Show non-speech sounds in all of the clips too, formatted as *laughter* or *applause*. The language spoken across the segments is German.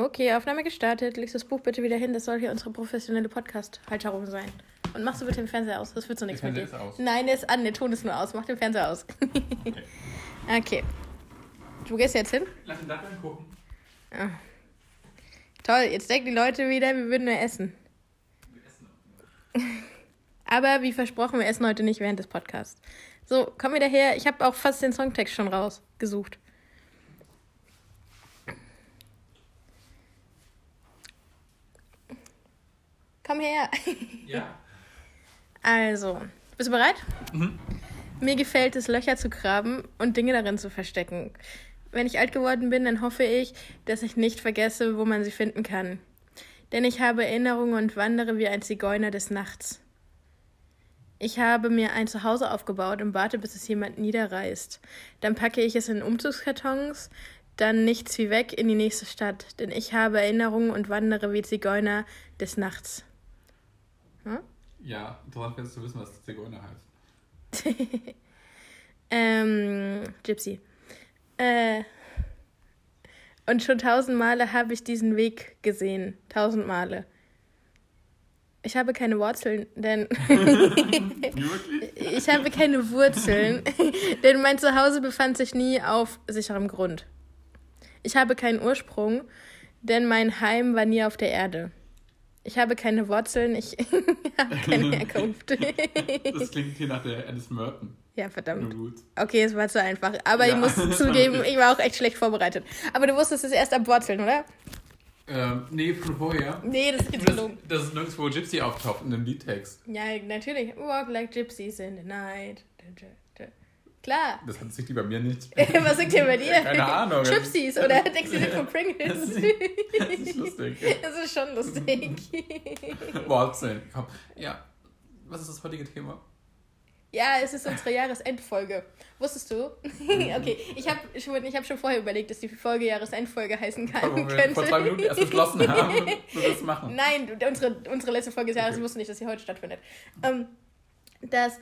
Okay, Aufnahme gestartet. Legst das Buch bitte wieder hin. Das soll hier unsere professionelle Podcast-Halterung sein. Und machst du bitte den Fernseher aus. Das wird so nichts mit dir. Ist aus. Nein, der ist an. Der Ton ist nur aus. Mach den Fernseher aus. *laughs* okay. Du gehst jetzt hin? Lass ihn da gucken. Toll. Jetzt denken die Leute wieder, wir würden nur essen. Wir essen. *laughs* Aber wie versprochen, wir essen heute nicht während des Podcasts. So, komm wieder her. Ich habe auch fast den Songtext schon rausgesucht. Komm her. Ja. Also, bist du bereit? Mhm. Mir gefällt es, Löcher zu graben und Dinge darin zu verstecken. Wenn ich alt geworden bin, dann hoffe ich, dass ich nicht vergesse, wo man sie finden kann. Denn ich habe Erinnerungen und wandere wie ein Zigeuner des Nachts. Ich habe mir ein Zuhause aufgebaut und warte, bis es jemand niederreißt. Dann packe ich es in Umzugskartons, dann nichts wie weg in die nächste Stadt. Denn ich habe Erinnerungen und wandere wie Zigeuner des Nachts. Hm? Ja, interessant wäre es zu wissen, was Zigeuner heißt. *laughs* Ähm, Gypsy. Äh, und schon tausend Male habe ich diesen Weg gesehen. Tausend Male. Ich habe keine Wurzeln, denn *laughs* *laughs* ich habe keine Wurzeln, denn mein Zuhause befand sich nie auf sicherem Grund. Ich habe keinen Ursprung, denn mein Heim war nie auf der Erde. Ich habe keine Wurzeln, ich *laughs* habe keine *laughs* Herkunft. Das klingt hier nach der Alice Merton. ja, verdammt. Okay, es war zu einfach. Aber ich Ja. muss *laughs* zugeben, ich war auch echt schlecht vorbereitet. Aber du wusstest es erst ab Wurzeln, oder? Ähm, nee, von vorher. Nee, das ist jetzt Das, gelogen. das ist nirgendwo Gypsy auftaucht in dem Liedtext. Ja, natürlich. Walk like gypsies in the night. Klar. Das hat sich die bei mir nicht. *laughs* Was singt ihr bei dir? *laughs* Keine Ahnung. Gypsies oder *laughs* denkst du dir von Das Pringles? ist, das ist lustig. Das ist schon lustig. Wurzeln. Komm. Ja. Was ist das heutige Thema? Ja, es ist unsere Jahresendfolge. Wusstest du? okay, ich habe schon, ich hab schon vorher überlegt, dass die Folge Jahresendfolge heißen kann. Wo wir könnte. vor zwei Minuten erst beschlossen haben, wir das machen. Nein, unsere, unsere letzte Folge des Jahres Okay. wusste nicht, dass sie heute stattfindet. Ähm, dass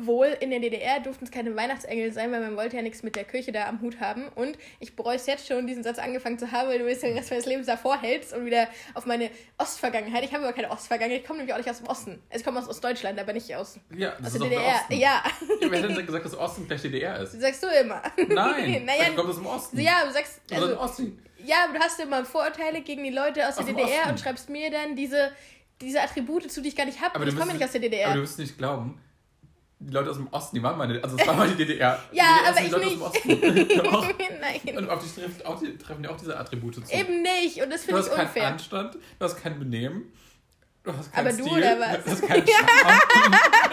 wohl in der DDR durften es keine Weihnachtsengel sein, weil man wollte ja nichts mit der Kirche da am Hut haben. Und ich bereue es jetzt schon, diesen Satz angefangen zu haben, weil du jetzt den Rest meines Lebens davor hältst und wieder auf meine Ostvergangenheit. Ich habe aber keine Ostvergangenheit, ich komme nämlich auch nicht aus dem Osten. Also ich komme aus Ostdeutschland, aber nicht aus, Ja, das aus ist der doch der DDR. Osten. Ja, Ja, wer hat denn gesagt, dass Osten gleich DDR ist? das sagst du immer. Nein, *laughs* naja, du kommst aus dem Osten. ja, du sagst, Also, also, Ossi. Ja, aber du hast immer Vorurteile gegen die Leute aus der Aus dem DDR Osten. und schreibst mir dann diese, diese Attribute zu, die ich gar nicht habe. Aber Ich komme nicht aus der DDR. Aber du wirst nicht glauben, die Leute aus dem Osten, die waren meine, also es war mal *laughs* die DDR. Ja, die DDR aber ich Leute aus dem Osten. *laughs* *laughs* Nein, Und auf dich trifft auch die, treffen ja auch diese Attribute zu. eben nicht. Und das du finde hast ich keinen unfair. Anstand, du hast kein Benehmen, du hast keinen Aber du Stil, oder was? du hast keinen Charme,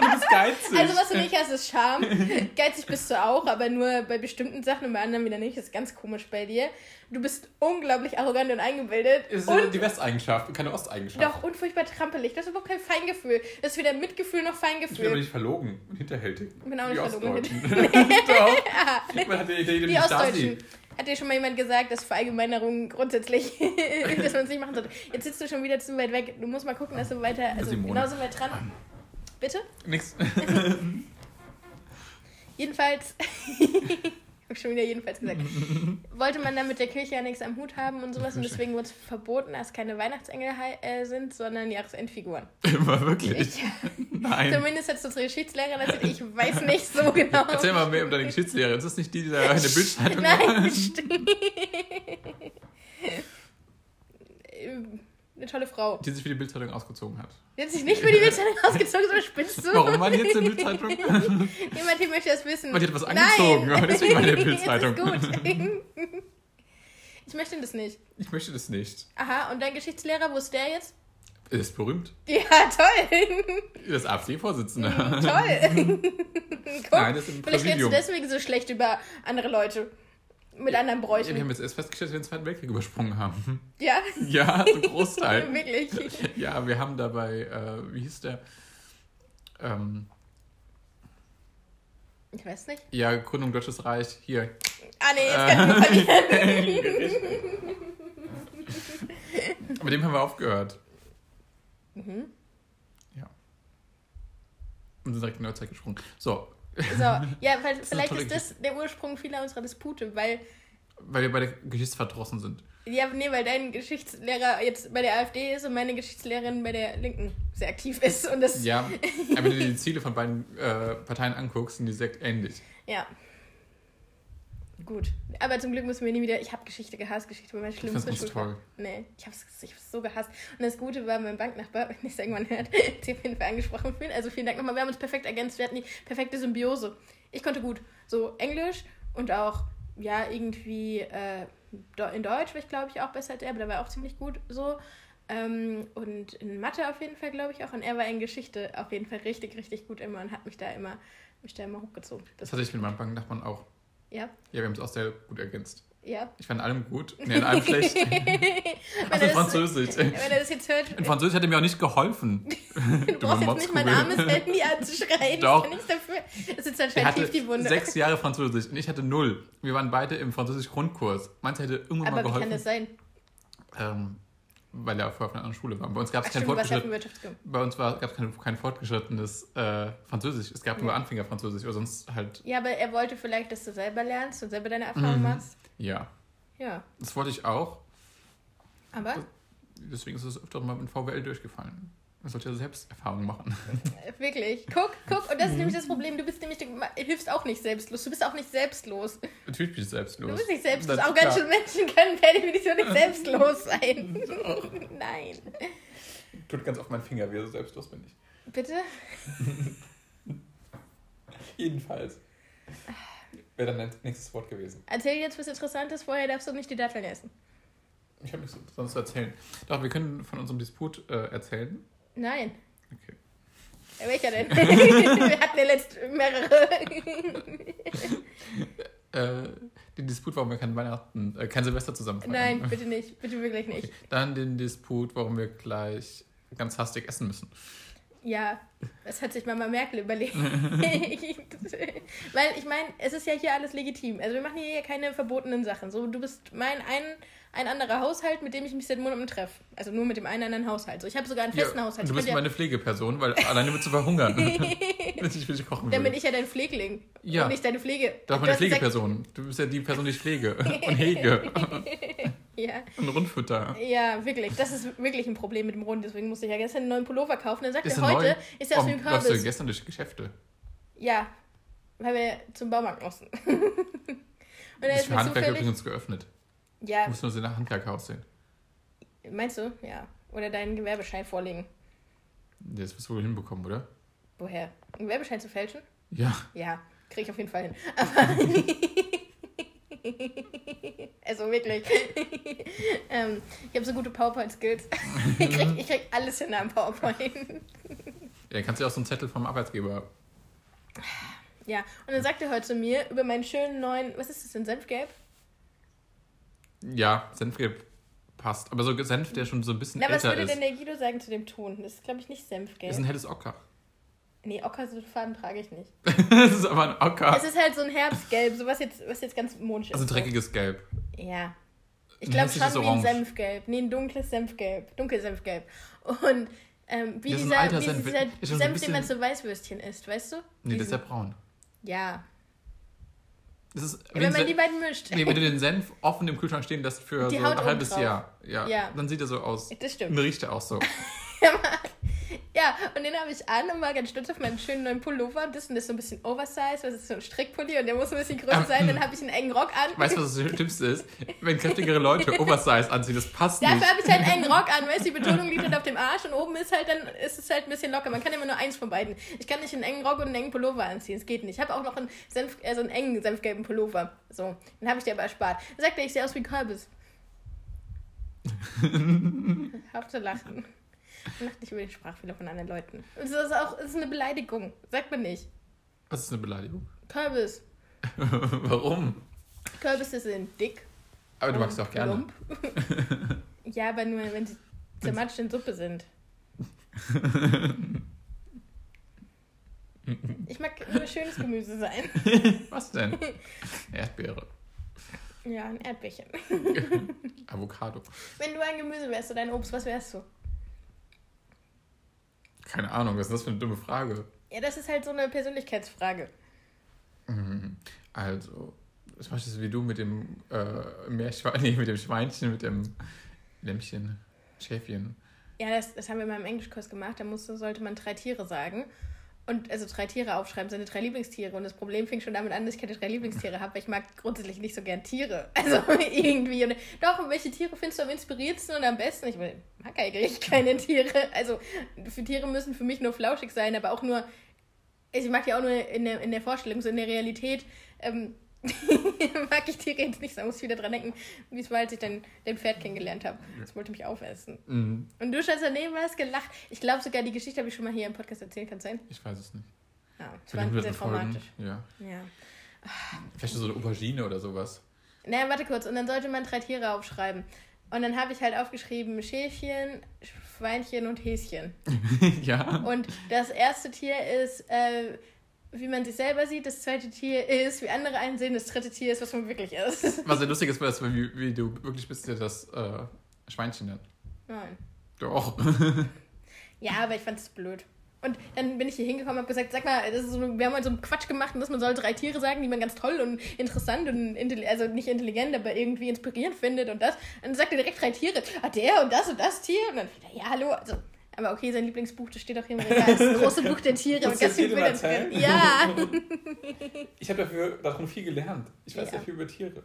*laughs* du bist geizig. Also was du nicht hast, ist Charme. Geizig bist du auch, aber nur bei bestimmten Sachen und bei anderen wieder nicht. Das ist ganz komisch bei dir. Du bist unglaublich arrogant und eingebildet. Das ist ja und die Westeigenschaft und keine Osteigenschaft. doch, und furchtbar trampelig. Das ist überhaupt kein Feingefühl. Das ist weder Mitgefühl noch Ich bin aber Feingefühl. nicht verlogen und hinterhältig. Ich bin auch nicht Die verlogen. Ostdeutschen. *laughs* Doch. Man hat die Idee, Die die Ostdeutschen. Hat dir schon mal jemand gesagt, dass Verallgemeinerungen grundsätzlich, *laughs* dass man es nicht machen sollte? Jetzt sitzt du schon wieder zu weit weg. Du musst mal gucken, dass du weiter, also Simone. genauso weit dran. Bitte? Nix. *laughs* *laughs* Jedenfalls, hab schon wieder jedenfalls gesagt, *laughs* wollte man dann mit der Kirche ja nichts am Hut haben und sowas und deswegen wurde es verboten, dass keine Weihnachtsengel äh, sind, sondern Jahresendfiguren. Immer wirklich. Nein. zumindest hat unsere Geschichtslehrerin erzählt, ich weiß nicht so *laughs* genau. Erzähl mal mehr über deine Geschichtslehre. Ist das nicht die, die da eine Bildzeitung *laughs* Nein, stimmt. Eine tolle Frau. Die sich für die Bildzeitung ausgezogen hat. Die hat sich nicht für die Bildzeitung *laughs* ausgezogen, so spinnst du? Warum war die jetzt in der Bildzeitung? *laughs* Niemand hier möchte das wissen. Weil die hat was angezogen, Nein. aber deswegen war die in der *laughs* Bildzeitung. gut. Ich möchte das nicht. Ich möchte das nicht. Aha, und dein Geschichtslehrer, wo ist der jetzt? Er ist berühmt. Ja, toll. Ist AfD-Vorsitzender. toll. Guck, Nein, das ist im vielleicht redest du deswegen so schlecht über andere Leute. Mit anderen Ja, Bräuchen. wir haben jetzt erst festgestellt, dass wir den Zweiten Weltkrieg übersprungen haben. Ja, Ja, *laughs* so ein Großteil. *laughs* wirklich. Ja, wir haben dabei, äh, wie hieß der? Ähm, Ich weiß nicht. ja, Gründung Deutsches Reich. Hier. Ah, nee, jetzt kann ich verlieren. *laughs* Mit dem haben wir aufgehört. Mhm. Ja. Und sind direkt in die Neuzeit gesprungen. So, So, ja, weil, ist vielleicht ist tolle das der Ursprung vieler unserer Dispute, weil weil wir beide geschichtsverdrossen sind. Ja, nee, weil dein Geschichtslehrer jetzt bei der AfD ist und meine Geschichtslehrerin bei der Linken sehr aktiv ist. Und das Ja, *laughs* aber wenn du dir die Ziele von beiden äh, Parteien anguckst, sind die sehr ähnlich. Ja. Gut. Aber zum Glück müssen wir nie wieder. Ich habe Geschichte gehasst. Geschichte war mein Ich schlimmster Schulfach. Nee, ich habe es ich hab's so gehasst. Und das Gute war, mein Banknachbar, *laughs* wenn ich es irgendwann hört, *laughs* hat sich auf jeden Fall angesprochen fühlen. Also vielen Dank nochmal. Wir haben uns perfekt ergänzt. Wir hatten die perfekte Symbiose. Ich konnte gut so Englisch und auch, ja, irgendwie äh, in Deutsch war ich, glaube ich, auch besser als er, aber da war auch ziemlich gut so. Ähm, und in Mathe auf jeden Fall, glaube ich, auch. Und er war in Geschichte auf jeden Fall richtig, richtig gut immer und hat mich da immer, mich da immer hochgezogen. Das hatte ich mit meinem Banknachbarn auch. Ja, Ja, wir haben es auch sehr gut ergänzt. ja. Ich fand in allem gut, nee, in allem schlecht. *laughs* Also in Französisch. Wenn er das jetzt hört, In Französisch er mir auch nicht geholfen. *laughs* *laughs* du brauchst jetzt nicht mein armes Handy anzuschreien. Doch. Ich kann nichts dafür. Das ist anscheinend hatte tief die Wunde. sechs Jahre Französisch und ich hatte null. Wir waren beide im Französisch-Grundkurs. Meins hätte irgendwann Aber mal wie geholfen. kann das sein? Ähm, weil er vorher auf einer anderen Schule war. Bei uns gab es kein es kein, kein fortgeschrittenes äh, Französisch. Es gab nur Ja. Anfängerfranzösisch, oder sonst halt, Ja, aber er wollte vielleicht, dass du selber lernst und selber deine Erfahrung Mhm. machst. ja. Ja, Das wollte ich auch. aber Deswegen ist es öfter mal mit VWL durchgefallen. Man sollte ja Selbsterfahrung machen. äh, wirklich. Guck, guck. Und das ist nämlich das Problem. Du bist nämlich, du hilfst auch nicht selbstlos. Du bist auch nicht selbstlos. Natürlich bin ich selbstlos. Du bist nicht selbstlos. Das- Auch ganz schön Menschen können per Definition nicht selbstlos sein. *laughs* Nein. Tut ganz auf meinen Finger, wie so selbstlos bin ich. Bitte? *laughs* Jedenfalls. Wäre dann dein nächstes Wort gewesen. Erzähl jetzt was Interessantes. Vorher darfst du nicht die Datteln essen. Ich habe nichts sonst zu erzählen. Doch, wir können von unserem Disput äh, erzählen. Nein. Okay. Ja, Welcher denn? *laughs* Wir hatten ja letzt mehrere. *laughs* Äh, den Disput, warum wir kein Weihnachten, äh, kein Silvester zusammen feiern. Nein, *laughs* bitte nicht. Bitte wirklich nicht. Okay. Dann den Disput, warum wir gleich ganz hastig essen müssen. Ja, das hat sich Mama Merkel überlegt. *laughs* Weil ich meine, es ist ja hier alles legitim. Also wir machen hier keine verbotenen Sachen. So, du bist mein ein, ein anderer Haushalt, mit dem ich mich seit Monaten treffe. Also nur mit dem einen anderen Haushalt. So, ich habe sogar einen festen Ja, Haushalt. du bist meine Pflegeperson, weil alleine würdest du verhungern. Wenn ich für dich kochen ja, dann bin ich ja dein Pflegling. Ja. Und nicht deine Pflege. Doch, meine gesagt- Pflegeperson. Du bist ja die Person, die ich pflege *laughs* und hege *laughs* Ja. und rundfütter. ja, wirklich. Das ist wirklich ein Problem mit dem Rund. Deswegen musste ich ja gestern einen neuen Pullover kaufen. Dann sagt Ist er, heute neu? ist er aus Warum dem läufst du Kürbis. gestern durch Geschäfte? Ja, weil wir zum Baumarkt mussten. *laughs* Und er ist ist für mir Handwerker zufällig... übrigens geöffnet. Ja, Du musst nur so nach Handwerker aussehen. Meinst du? Ja. Oder deinen Gewerbeschein vorlegen. Das wirst du wohl hinbekommen, oder? Woher? Einen Gewerbeschein zu fälschen? Ja. Ja, kriege ich auf jeden Fall hin. Aber *laughs* *laughs* also wirklich. *laughs* ähm, ich habe so gute PowerPoint-Skills. *laughs* ich, krieg, ich krieg alles hin am PowerPoint. Ja, dann kannst du ja auch so einen Zettel vom Arbeitsgeber. ja, und dann sagt er heute zu mir über meinen schönen neuen, was ist das denn, Senfgelb? Ja, Senfgelb passt. Aber so Senf, der schon so ein bisschen Na, was älter würde ist. denn der Guido sagen zu dem Ton? Das ist, glaube ich, nicht Senfgelb. ist ein helles Ocker. Nee, Ockerfarben trage ich nicht. *laughs* das ist aber ein Ocker. Es ist halt so ein Herbstgelb, so was jetzt, was jetzt ganz modisch Also ein ist. dreckiges Gelb. Ja. Ich glaube schon wie ein. Senfgelb. Nee, ein dunkles Senfgelb. Dunkel Senfgelb. Und ähm, wie dieser, wie Senf. dieser ein Senf, den man zu Weißwürstchen isst, weißt du? Nee, das ist ja Diesen. braun. Ja. Das ist, ja wenn man die beiden mischt. nee, wenn du den Senf offen im Kühlschrank stehen lässt für Die so Haut ein halbes. Jahr, ja, Ja. dann sieht er so aus. Das stimmt. riecht er auch so. *laughs* Ja, und den habe ich an und war ganz stolz auf meinen schönen neuen Pullover. Das und das ist so ein bisschen oversized, das ist so ein Strickpulli und der muss ein bisschen größer sein. Dann habe ich einen engen Rock an. Weißt du, was das Schlimmste ist? Wenn kräftigere Leute Oversize anziehen, das passt Dafür nicht. habe ich halt einen engen Rock an, weißt du, die Betonung liegt halt auf dem Arsch und oben ist halt dann, ist es halt ein bisschen locker. Man kann immer nur eins von beiden. Ich kann nicht einen engen Rock und einen engen Pullover anziehen, es geht nicht. Ich habe auch noch einen, Senf, äh, so einen engen senfgelben Pullover. So, den habe ich dir aber erspart. Dann sagt er, ich sehe aus wie Kürbis. *laughs* Hör auf *laughs* Lacht nicht über den Sprachfehler von anderen Leuten. Und das ist auch das ist eine Beleidigung. Sagt man nicht. Was ist eine Beleidigung? Kürbis. *laughs* Warum? Kürbisse sind dick. Aber du magst sie auch gerne. *laughs* ja, aber nur, wenn sie zermatscht in Suppe sind. Ich mag nur schönes Gemüse sein. Was denn? Erdbeere, Ja, ein Erdbärchen. Avocado. Wenn du ein Gemüse wärst oder ein Obst, was wärst du? Keine Ahnung, was ist das für eine dumme Frage? Ja, das ist halt so eine Persönlichkeitsfrage. Mhm. Also, zum Beispiel wie du mit dem äh, Meerschwein, *laughs* nee, mit dem Schweinchen, mit dem Lämmchen, Schäfchen. Ja, das, das haben wir mal im Englischkurs gemacht. Da musste, sollte man drei Tiere sagen. Und also drei Tiere aufschreiben, seine drei Lieblingstiere. Und das Problem fing schon damit an, dass ich keine drei Lieblingstiere habe, weil ich mag grundsätzlich nicht so gern Tiere. *laughs* Also irgendwie. Und, doch, welche Tiere findest du am inspiriertsten und am besten? Ich mag eigentlich keine Tiere. Also für Tiere müssen für mich nur flauschig sein, aber auch nur. Ich mag die auch nur in der, in der Vorstellung, so in der Realität. Ähm, *laughs* mag ich Tiere jetzt nicht, so muss ich wieder dran denken, wie es war, als ich dein, dein Pferd kennengelernt habe. Das wollte mich aufessen. Mhm. Und du standst daneben, hast gelacht. Ich glaube sogar, die Geschichte habe ich schon mal hier im Podcast erzählen, kann es sein? Ich weiß es nicht. Ja, es Für war die sehr traumatisch. Ja. Ja. Vielleicht so eine Aubergine oder sowas. Naja, warte kurz. Und dann sollte man drei Tiere aufschreiben. Und dann habe ich halt aufgeschrieben Schäfchen, Schweinchen und Häschen. *laughs* ja. Und das erste Tier ist, äh, wie man sich selber sieht. Das zweite Tier ist, wie andere einen sehen. Das dritte Tier ist, was man wirklich ist. *laughs* Was sehr lustig ist, dass, wie, wie du wirklich bist, ja das äh, Schweinchen nennt. Nein. Doch. *laughs* Ja, aber ich fand es blöd. Und dann bin ich hier hingekommen und habe gesagt, sag mal, das ist so, wir haben mal so einen Quatsch gemacht, dass man soll drei Tiere sagen, die man ganz toll und interessant und also nicht intelligent, aber irgendwie inspirierend findet und das. Und dann sagt er direkt drei Tiere. Ah, der und das und das Tier. Und dann, ja, hallo. Also, aber okay, sein Lieblingsbuch, das steht auch hier im Regal. Das große Buch der Tiere mit ganz vielen Bildern drin. Ja. *laughs* Ich habe dafür darum viel gelernt. Ich weiß Ja. sehr viel über Tiere.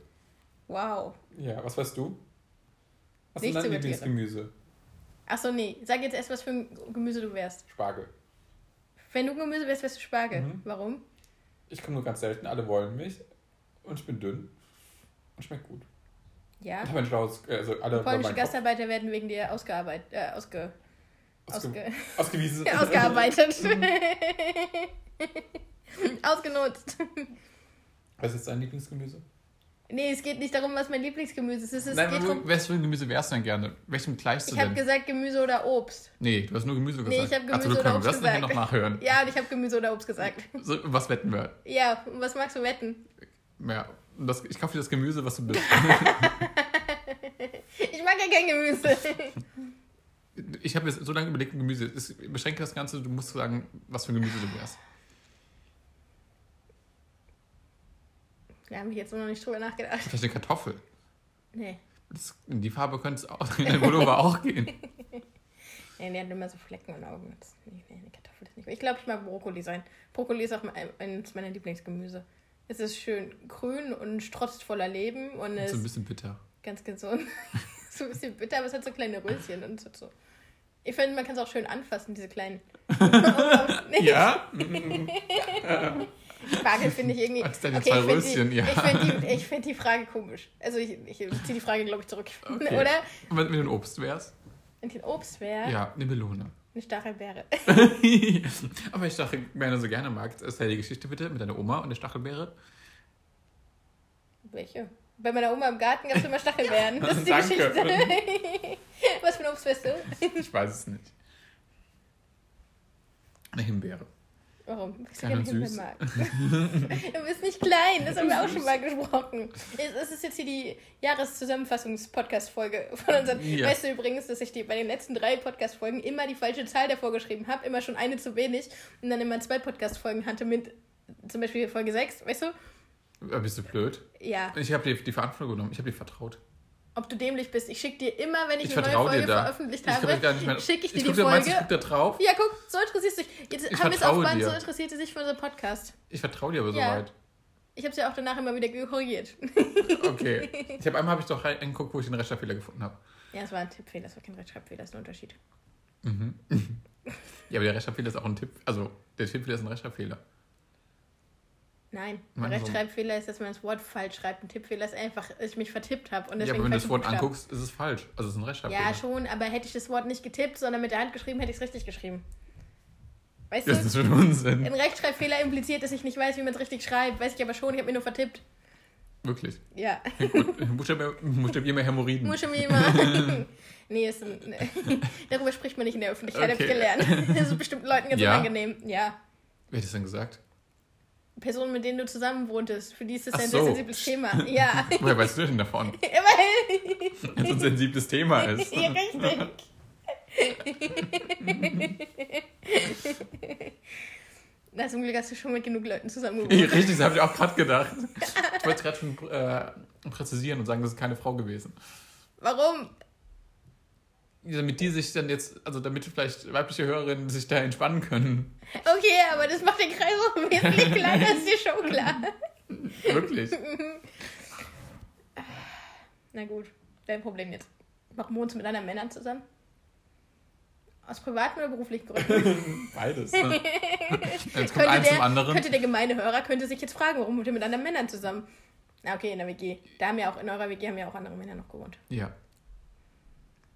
Wow. Ja, was weißt du? Was Nichts ist dein. Lieblingsgemüse? Achso, nee. Sag jetzt erst, was für ein Gemüse du wärst. Spargel. Wenn du Gemüse wärst, wärst du Spargel. Mhm. Warum? Ich komme nur ganz selten, alle wollen mich. Und ich bin dünn. Und schmeckt gut. Ja. Ich habe ein schlaues, äh, also alle Polnische Gastarbeiter werden wegen dir ausgearbeitet, äh, ausge, ausge ausge, *laughs* ausgewiesen. ausgearbeitet. *laughs* *laughs* Ausgenutzt. Was ist dein Lieblingsgemüse? Nee, es geht nicht darum, was mein Lieblingsgemüse ist. Es, ist, Nein, geht für ein Gemüse wärst du denn gerne? Welchem gleichst du ich habe denn? gesagt Gemüse oder Obst. Nee, du hast nur Gemüse Nee, gesagt. ich hab Ach so, Gemüse du oder Obst das gesagt. noch nachhören. Ja, und ich habe Gemüse oder Obst gesagt. So, was wetten wir? Ja, und was magst du wetten? Ja, das, ich kaufe dir das Gemüse, was du bist. Ich mag ja kein Gemüse. Ich habe jetzt so lange überlegt, Gemüse. Ich beschränke das Ganze, du musst sagen, was für ein Gemüse du wärst. Da habe ich jetzt noch nicht drüber nachgedacht. Vielleicht eine Kartoffel. Nee. Das, in die Farbe könnte es auch in den Pullover *laughs* auch gehen. Nee, die hat immer so Flecken und Augen. Das, nee, nee, eine Kartoffel ist nicht. Ich glaube, ich mag Brokkoli sein. Brokkoli ist auch eines meiner Lieblingsgemüse. Es ist schön grün und strotzt voller Leben und Und ist so ein bisschen bitter. ganz gesund. *laughs* so ein bisschen bitter, aber es hat so kleine Röschen und so. Ich finde, man kann es auch schön anfassen, diese kleinen. *laughs* Ja? *laughs* Spargel finde ich irgendwie. Was deine okay, zwei ich finde Röschen, die, ja. ich find die, ich find die Frage komisch. Also ich, ich ziehe die Frage, glaube ich, zurück. *laughs* Okay. Oder? Und wenn du ein Obst wärst? Wenn ein Obst wäre, Ja, eine Melone. eine Stachelbeere. Aber ich Stachelbeere so gerne mag, erzähl die Geschichte bitte mit deiner Oma und der Stachelbeere. Welche? Bei meiner Oma im Garten gab es immer Stachelbeeren. Das ist die Danke. Geschichte. *laughs* Was für ein Obst wärst du? Ich weiß es nicht. Eine Himbeere. Warum? Weil ich und Himbeeren süß. mag. *laughs* du bist nicht klein, das haben wir auch schon mal gesprochen. Es ist jetzt hier die Jahreszusammenfassungs-Podcast-Folge von unseren. Ja. Weißt du übrigens, dass ich die, bei den letzten drei Podcast-Folgen immer die falsche Zahl davor geschrieben habe, immer schon eine zu wenig und dann immer zwei Podcast-Folgen hatte mit zum Beispiel Folge 6, weißt du? Bist du blöd? Ja, Ich habe die, die Verantwortung genommen. Ich habe dir vertraut. Ob du dämlich bist. Ich schicke dir immer, wenn ich, Ich eine neue Folge veröffentlicht habe, schicke ich dir ich die guck, du Folge. meinst, ich guck da drauf? Ja, guck, so interessiert dich. Jetzt Ich haben wir es dir. so interessiert sie sich für unseren Podcast. Ich vertraue dir aber Ja. soweit. Ich habe es ja auch danach immer wieder korrigiert. Okay. *laughs* Ich habe einmal habe ich doch reingeguckt, wo ich den Rechtschreibfehler gefunden habe. Ja, es war ein Tippfehler, es war kein Rechtschreibfehler, das ist ein Unterschied. Mhm. *laughs* ja, aber der Rechtschreibfehler ist auch ein Tipp. Also, der Tippfehler ist ein Rechtschreibfehler. Nein, ein Rechtschreibfehler ist, dass man das Wort falsch schreibt. Ein Tippfehler ist einfach, dass ich mich vertippt habe. Und Ja, aber wenn du das Wort Buchstaben. anguckst, ist es falsch. Also, es ist ein Rechtschreibfehler. Ja, schon, aber hätte ich das Wort nicht getippt, sondern mit der Hand geschrieben, hätte ich es richtig geschrieben. Weißt Das du? ist für einen Unsinn. Ein Rechtschreibfehler impliziert, dass ich nicht weiß, wie man es richtig schreibt. Weiß ich aber schon, ich habe mir nur vertippt. Wirklich. Ja. Buchstabier mehr Hämorrhoiden. Muss schon mir immer. nee, ist ein, *laughs* darüber spricht man nicht in der Öffentlichkeit, habe ich Okay. gelernt. *laughs* Das ist bestimmt Leuten ganz Ja? unangenehm. Ja. Wer hat das denn gesagt? Personen, mit denen du zusammen wohntest, für die ist das Ach ein so. sehr sensibles Thema. *laughs* Ja. Woher weißt du denn davon? *laughs* Immerhin. Wenn es ein sensibles Thema *laughs* ist. Ja, richtig. Na, zum Glück hast du schon mit genug Leuten zusammen gewohnt. Richtig, das habe ich auch gerade gedacht. Ich wollte es gerade schon äh, präzisieren und sagen, das ist keine Frau gewesen. Warum? Damit die sich dann jetzt, also damit vielleicht weibliche Hörerinnen sich da entspannen können. Okay, aber das macht den Kreis auch wesentlich *laughs* kleiner, ist dir schon klar. Wirklich. Na gut, dein Problem jetzt. Warum wohnst du mit anderen Männern zusammen? Aus privaten oder beruflichen Gründen? *laughs* Beides. Ne? *laughs* Jetzt kommt könnte, eins zum der, anderen. könnte der gemeine Hörer könnte sich jetzt fragen, warum wohnt ihr mit anderen Männern zusammen? Na okay, in der WG. Da haben ja auch, in eurer WG haben ja auch andere Männer noch gewohnt. Ja.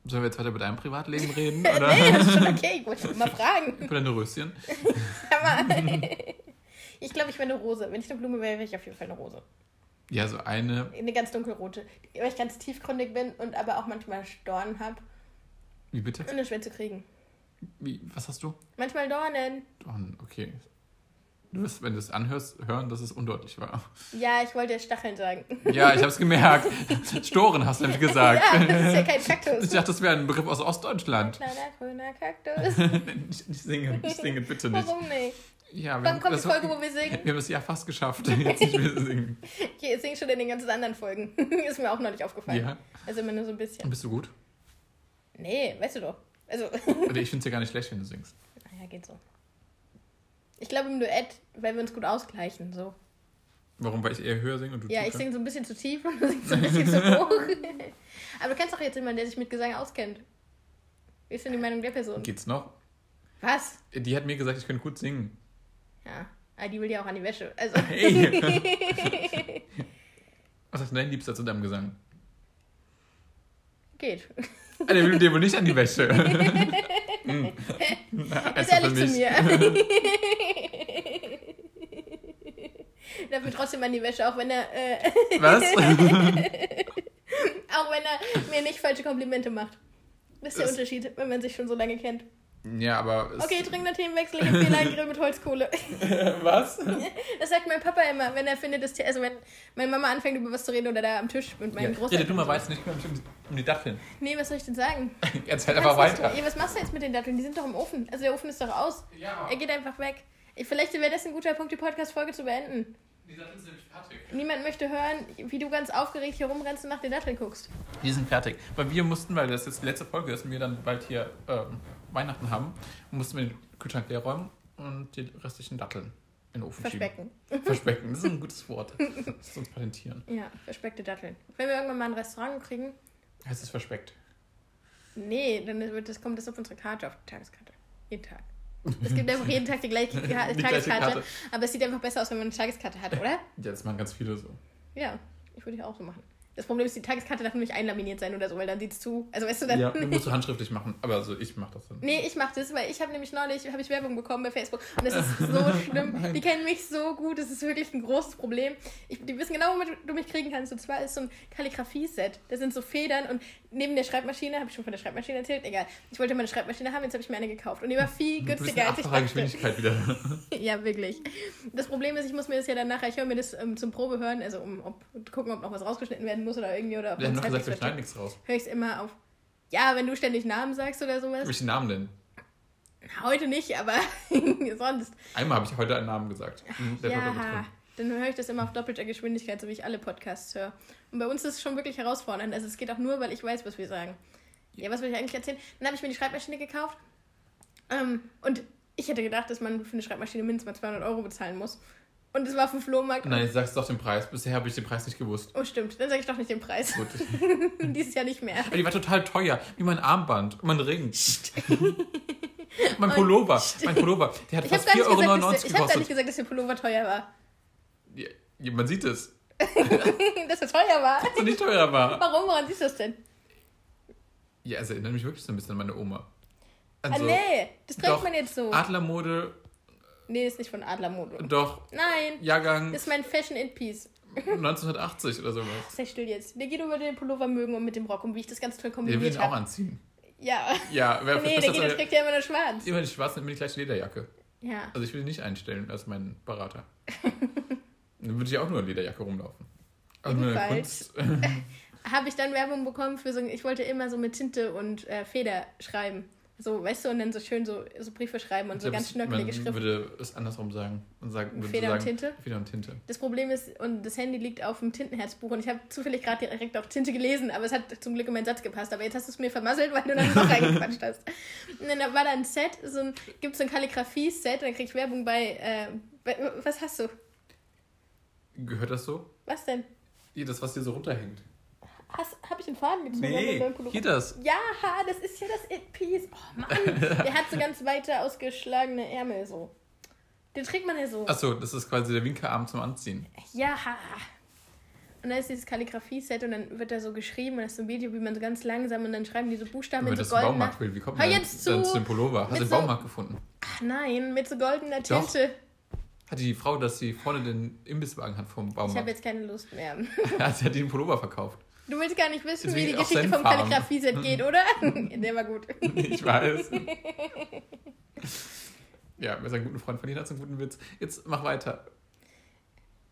Sollen wir jetzt weiter über dein Privatleben reden? *laughs* Oder? Nee, das ist schon okay, ich wollte mal fragen. über deine Röschen? *laughs* Ich glaube, ich wäre eine Rose. Wenn ich eine Blume wäre, wäre ich auf jeden Fall eine Rose. Ja, so eine. Eine ganz dunkelrote. Weil ich ganz tiefgründig bin und aber auch manchmal Dornen habe. Wie bitte? Und das schwer zu kriegen. Wie, was hast du? Manchmal Dornen. Dorn, okay. Du wirst, wenn du es anhörst, hören, dass es undeutlich war. Ja, ich wollte Stacheln sagen. Ja, ich hab's gemerkt. Storen hast du nämlich gesagt. Ja, das ist ja kein Ich Kaktus. dachte, das wäre ein Begriff aus Ostdeutschland. Kleiner grüner Kaktus. *laughs* nicht singen, nicht singen, bitte nicht. Warum nicht? Ja, Wann kommt die Folge, wo wir singen? wir haben es ja fast geschafft. *laughs* Jetzt nicht mehr singen. Ich singe schon in den ganzen anderen Folgen. *laughs* ist mir auch noch nicht aufgefallen. Ja. Also immer nur so ein bisschen. Bist du gut? Nee, weißt du doch. Also, Oder ich finde es ja gar nicht schlecht, wenn du singst. naja, geht so. Ich glaube im Duett, weil wir uns gut ausgleichen. So. Warum? Weil ich eher höher singe und du Ja, ich tiefer? singe so ein bisschen zu tief und *laughs* du singst so ein bisschen zu hoch. *laughs* Aber du kennst doch jetzt jemanden, der sich mit Gesang auskennt. Wie ist denn die Meinung der Person? Geht's noch? Was? Die hat mir gesagt, ich könnte gut singen. Ja, aber die will ja auch an die Wäsche. Also, *laughs* Hey! Was ist dein Liebster zu deinem Gesang? geht. Ah, der will dir wohl nicht an die Wäsche. Hm. *laughs* Na, Ist Einzel ehrlich zu mir. *laughs* Will trotzdem an die Wäsche, auch wenn er, äh, Was? *laughs* auch wenn er mir nicht falsche Komplimente macht. Das ist der Das- Unterschied, wenn man sich schon so lange kennt. Ja, aber. Okay, dringender Themenwechsel. Ich empfehle einen Grill mit Holzkohle. *laughs* Was? *laughs* Das sagt mein Papa immer, wenn er findet, dass, also wenn meine Mama anfängt über was zu reden oder da am Tisch mit Ja, meinen ja, Großeltern. der Dumme weiß nicht, mich um, um die Datteln. Nee, was soll ich denn sagen? *laughs* Erzähl Du einfach weiter. Ey, was machst du jetzt mit den Datteln? Die sind doch im Ofen. Also der Ofen ist doch aus. Ja, Er geht einfach weg. Ich- Vielleicht wäre das ein guter Punkt, die Podcast-Folge zu beenden. die Datteln sind nämlich fertig. Niemand möchte hören, wie du ganz aufgeregt hier rumrennst und nach den Datteln guckst. Die sind fertig. Weil wir mussten, weil das jetzt die letzte Folge ist und wir dann bald hier ähm, Weihnachten haben, mussten wir den Kühlschrank leer räumen und die restlichen Datteln in den Ofen Verspecken. schieben. Verspecken. Das ist ein *laughs* gutes Wort. Das ist uns patentieren. Ja, verspeckte Datteln. Wenn wir irgendwann mal ein Restaurant kriegen, Heißt es verspeckt? nee, dann wird das, kommt das auf unsere Karte, auf die Tageskarte. Jeden Tag. Es gibt einfach jeden Tag die gleiche *laughs* Die Tageskarte, gleiche Karte. aber es sieht einfach besser aus, wenn man eine Tageskarte hat, oder? Ja, das machen ganz viele so. Ja, ich würde ja auch so machen. Das Problem ist, die Tageskarte darf nämlich einlaminiert sein oder so, weil dann sieht's zu. Also weißt du dann. Ja, *laughs* musst du handschriftlich machen. Aber also ich mach das dann. Nee, ich mach das, weil ich habe nämlich neulich hab ich Werbung bekommen bei Facebook und das ist *laughs* so schlimm. Die kennen mich so gut, das ist wirklich ein großes Problem. Ich, die wissen genau, womit du mich kriegen kannst. Und zwar ist so ein Kalligrafie-Set. Da sind so Federn und neben der Schreibmaschine, habe ich schon von der Schreibmaschine erzählt, egal. Ich wollte mal eine Schreibmaschine haben, jetzt habe ich mir eine gekauft und die war viel günstiger als ich dachte. Wieder. *laughs* Ja, wirklich. Das Problem ist, ich muss mir das ja dann nachher, ich höre mir das ähm, zum Probehören, also um ob, gucken, ob noch was rausgeschnitten werden muss oder irgendwie oder Wir haben noch gesagt, wir schneiden nichts raus. höre ich es immer auf. Ja, wenn du ständig Namen sagst oder sowas. Welchen Namen denn? Heute nicht, aber *laughs* sonst. Einmal habe ich heute einen Namen gesagt. Der Ja, dann höre ich das immer auf doppelter Geschwindigkeit, so wie ich alle Podcasts höre. Und bei uns ist es schon wirklich herausfordernd. Also es geht auch nur, weil ich weiß, was wir sagen. Ja, was will ich eigentlich erzählen? Dann habe ich mir die Schreibmaschine gekauft. Ähm, und ich hätte gedacht, dass man für eine Schreibmaschine mindestens mal 200 Euro bezahlen muss. Und es war auf dem Flohmarkt. Nein, ich sag's doch den Preis. Bisher habe ich den Preis nicht gewusst. Oh, stimmt. Dann sage ich doch nicht den Preis. Gut. *laughs* Dieses Jahr nicht mehr. Aber die war total teuer. Wie mein Armband mein Ring. *laughs* mein Pullover. Mein Pullover. Der hat Ich habe fast gar, 4,99 nicht Euro gesagt, dass der- ich hab gar nicht gekostet. gesagt, dass der Pullover teuer war. Ja, man sieht es. *laughs* dass er teuer war. Dass er nicht teurer war. Warum? Woran siehst du das denn? Ja, es erinnert mich wirklich so ein bisschen an meine Oma. ah, Also, nee. Das trägt man jetzt so. Adlermode, Nee, ist nicht von Adlermode. doch, Nein. Jahrgang Das ist mein Fashion It Piece. 1980 oder sowas. Sei still jetzt. Der geht über den Pullover mögen und mit dem Rock und wie ich das ganz toll Den will kombiniert ich auch habe. anziehen. Ja. Ja, *laughs* wer Nee, der geht, das trägt ja immer nur schwarz. immer die schwarze, immer die gleiche Lederjacke. Ja. Also ich will ihn nicht einstellen als meinen Berater. *laughs* Dann würde ich auch nur in Lederjacke rumlaufen. Also Jedenfalls. Habe ich dann Werbung bekommen für so, ich wollte immer so mit Tinte und äh, Feder schreiben. So, weißt du, und dann so schön so, so Briefe schreiben und so Ich ganz glaub, schnörkelige Schrift. würde es andersrum sagen. Und sagen Feder und Tinte? Feder und Tinte. Das Problem ist, und das Handy liegt auf dem Tintenherzbuch und ich habe zufällig gerade direkt auf Tinte gelesen, aber es hat zum Glück in meinen Satz gepasst. Aber jetzt hast du es mir vermasselt, weil du dann noch *laughs* reingequatscht hast. Und dann war da ein Set, so ein, gibt so ein Kalligrafie-Set und dann krieg ich Werbung bei, äh, bei, was hast du? Gehört das so? Was denn? Das, was hier so runterhängt. Hast, hab ich den Faden gezogen? Nee, hier das. Ja, ha, das ist ja das It-Piece. Oh Mann, *laughs* der hat so ganz weiter ausgeschlagene Ärmel so. Den trägt man ja so. Achso, das ist quasi der Winkelarm zum Anziehen. Ja. Und dann ist dieses Kalligrafie-Set und dann wird da so geschrieben und das ist so ein Video, wie man so ganz langsam und dann schreiben die so Buchstaben Wenn mit das so goldener... Baumarkt will, wie kommt Hör man jetzt dann zu. zu dem Pullover? Hast du den so- Baumarkt gefunden? Ach nein, mit so goldener Doch. Tinte. Hatte die Frau, dass sie vorne den Imbisswagen hat vom Ich habe Baumarkt? jetzt keine Lust mehr. *laughs* Sie hat den Pullover verkauft. Du willst gar nicht wissen, wie die Geschichte vom. Kalligrafie-Set geht, oder? *laughs* Der war gut. *laughs* Ich weiß. *laughs* ja, wer seinen guten Freund verliert, hat so einen guten Witz. Jetzt mach weiter.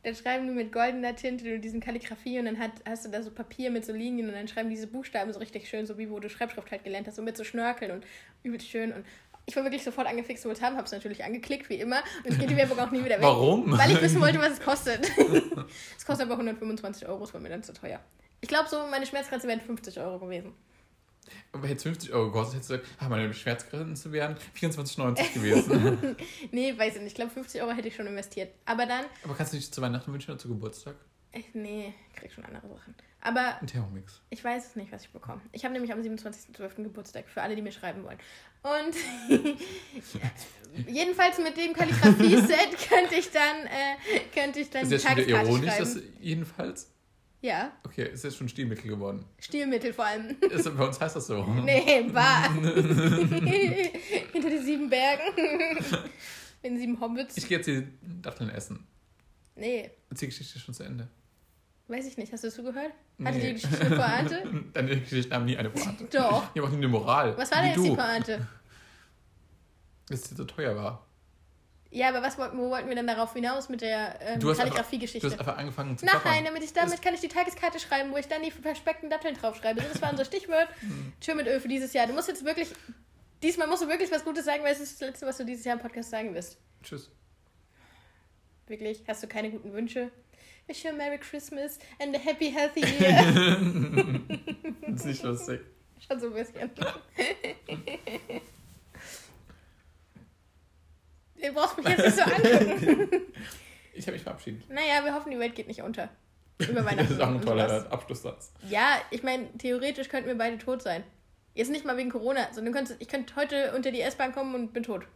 Dann schreiben die mit goldener Tinte und diesen Kalligrafie und dann hat, hast du da so Papier mit so Linien und dann schreiben diese Buchstaben so richtig schön, so wie wo du Schreibschrift halt gelernt hast, so mit so Schnörkeln und übelst schön und ich war wirklich sofort angefixt, wollte haben, hab's natürlich angeklickt, wie immer und es geht die Werbung auch nie wieder weg. Warum? Weil ich wissen wollte, was es kostet. es kostet aber 125 Euro, es war mir dann zu teuer. Ich glaube so, meine Schmerzgrenze wären 50 Euro gewesen. Aber hätte es 50 Euro gekostet, hättest du gesagt, ah, meine Schmerzgrenze wären 24,90 gewesen. *laughs* Nee, weiß ich nicht. Ich glaube, 50 Euro hätte ich schon investiert. Aber dann, Aber kannst du nicht zu Weihnachten wünschen oder zu Geburtstag? ich, nee, ich krieg schon andere Sachen. Aber Ein Thermomix. Ich weiß es nicht, was ich bekomme. Ich habe nämlich am 27.12. Geburtstag, für alle, die mir schreiben wollen. Und *laughs* jedenfalls mit dem Kalligrafie-Set *laughs* könnte ich dann, äh, könnte ich dann Ist jetzt schon wieder ironisch, schreiben. dass jedenfalls. Ja, Okay, ist jetzt schon Stilmittel geworden. Stilmittel vor allem. Ist, bei uns heißt das so. *laughs* Nee, bar. *laughs* Hinter die sieben Bergen. Mit den sieben Hobbits. Ich gehe jetzt die Datteln essen. Nee, Ist die Geschichte schon zu Ende? weiß ich nicht. Hast du zugehört? Hatte Nee. die Geschichte eine Pointe? *laughs* Deine Geschichten haben nie eine Pointe. Doch. Die haben auch nie eine Moral. Was war denn jetzt du, die Pointe? Dass es so teuer war. Ja, aber was wollten, wo wollten wir denn darauf hinaus mit der ähm, Du hast, einfach, Kalligrafie-Geschichte? du hast einfach angefangen zu Nein, klappern. damit ich damit kann ich die Tageskarte schreiben, wo ich dann die versteckten Datteln draufschreibe. Das war unser Stichwort. *laughs* Hm. Tschö mit Öl für dieses Jahr. Du musst jetzt wirklich. Diesmal musst du wirklich was Gutes sagen, weil es ist das Letzte, was du dieses Jahr im Podcast sagen wirst. Tschüss. Wirklich? Hast du keine guten Wünsche? Wish you a Merry Christmas and a Happy Healthy Year. *laughs* Das ist nicht lustig. Schon so ein bisschen. *laughs* Du brauchst mich jetzt nicht so angucken. *laughs* Ich habe mich verabschiedet. Naja, wir hoffen, die Welt geht nicht unter. Über *laughs* Das Weihnachten. ist auch ein toller. Abschlusssatz. Ja, ich meine, theoretisch könnten wir beide tot sein. Jetzt nicht mal wegen Corona, sondern könntest, ich könnte heute unter die S-Bahn kommen und bin tot.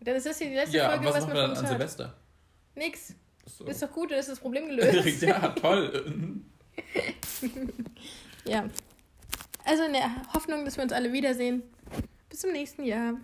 Dann ist das hier die letzte Ja, Folge, was was man wir von uns an hört. Silvester? Nix. So. Ist doch gut, dann ist das Problem *laughs* gelöst. ja, toll. ja. Also in der Hoffnung, dass wir uns alle wiedersehen. Bis zum nächsten Jahr.